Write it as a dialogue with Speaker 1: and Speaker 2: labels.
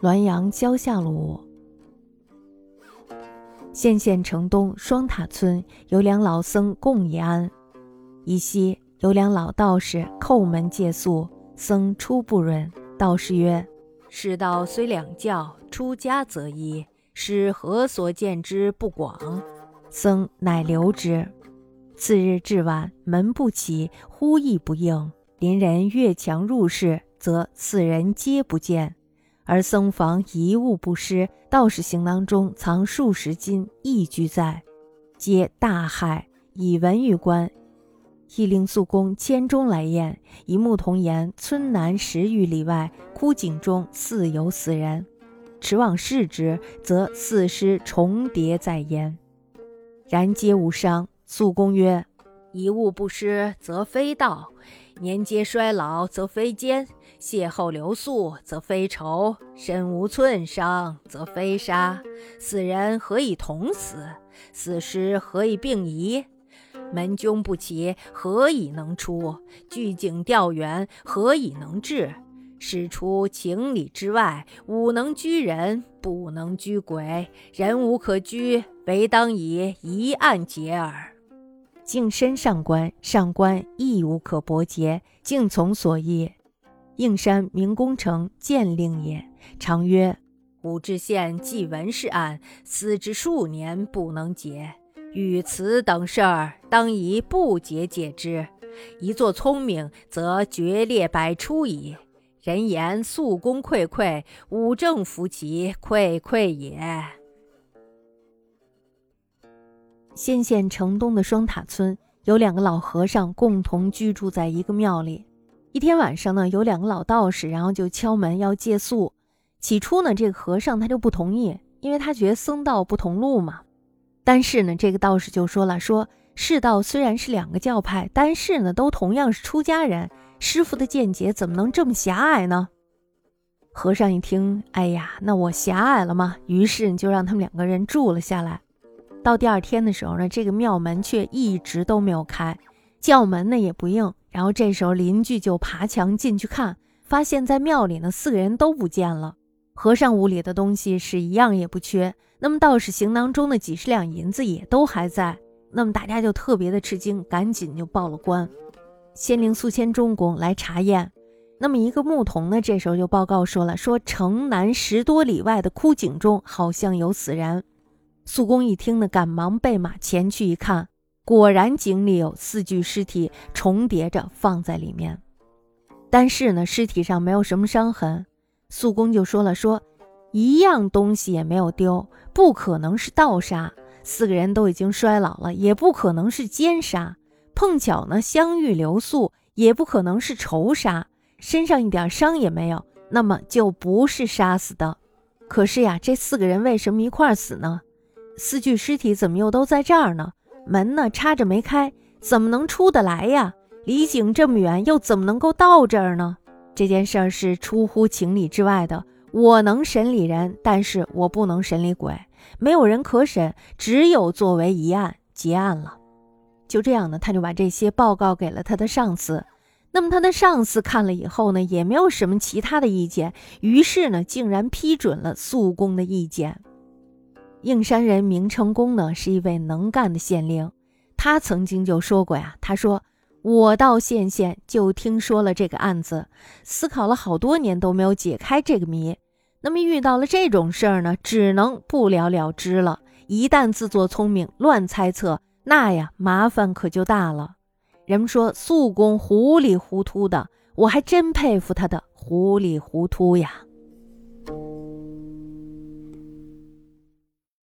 Speaker 1: 滦阳郊下路，县县城东双塔村有两老僧共一庵。一夕有两老道士叩门借宿，僧出不允。道士曰：“世道虽两教，出家则一，是何所见之不广？”僧乃留之。次日至晚，门不起，呼亦不应。邻人越墙入室，则四人皆不见。而僧房一物不失，道士行囊中藏数十金，亦俱在，皆大骇，以文玉官，亦令宿公千钟来验。一牧童言，村南十余里外枯井中似有死人，持往视之，则四尸重叠在焉，然皆无伤。肃公曰：“一物不失，则非道；年皆衰老，则非奸；邂逅流宿，则非仇；身无寸伤，则非杀。死人何以同死？死尸何以并移？门扃不起，何以能出？聚井调远，何以能治？使出情理之外，吾能居人，不能居鬼。人无可居，唯当以一案结耳。”敬身上官，上官亦无可驳诘，敬从所依。应山明功成见令也，常曰：“武知县既闻是案，思之数年不能解。与此等事儿，当以不解解之。一作聪明，则决裂百出矣。人言素公愧愧，武正夫其愧愧也。”县县城东的双塔村有两个老和尚共同居住在一个庙里。一天晚上呢，有两个老道士，然后就敲门要借宿。起初呢，这个和尚他就不同意，因为他觉得僧道不同路嘛。但是呢，这个道士就说了：“说世道虽然是两个教派，但是呢，都同样是出家人。师傅的见解怎么能这么狭隘呢？”和尚一听，哎呀，那我狭隘了吗？于是就让他们两个人住了下来。到第二天的时候呢，这个庙门却一直都没有开，叫门呢也不应。然后这时候邻居就爬墙进去看，发现在庙里呢四个人都不见了，和尚屋里的东西是一样也不缺，那么道士行囊中的几十两银子也都还在。那么大家就特别的吃惊，赶紧就报了官。仙灵宿迁中宫来查验，那么一个牧童呢这时候就报告说了，说城南十多里外的枯井中好像有死人。肃公一听呢，赶忙备马前去一看，果然井里有四具尸体重叠着放在里面，但是呢，尸体上没有什么伤痕。肃公就说了：“说一样东西也没有丢，不可能是盗杀。四个人都已经衰老了，也不可能是奸杀。碰巧呢，相遇留宿，也不可能是仇杀。身上一点伤也没有，那么就不是杀死的。可是呀，这四个人为什么一块死呢？”四具尸体怎么又都在这儿呢？门呢插着没开，怎么能出得来呀？离井这么远，又怎么能够到这儿呢？这件事儿是出乎情理之外的。我能审理人，但是我不能审理鬼。没有人可审，只有作为一案结案了。就这样呢，他就把这些报告给了他的上司。那么他的上司看了以后呢，也没有什么其他的意见，于是呢，竟然批准了肃公的意见。应山人明成公呢，是一位能干的县令。他曾经就说过呀：“他说我到县县就听说了这个案子，思考了好多年都没有解开这个谜。那么遇到了这种事儿呢，只能不了了之了。一旦自作聪明乱猜测，那呀麻烦可就大了。人们说肃公糊里糊涂的，我还真佩服他的糊里糊涂呀。”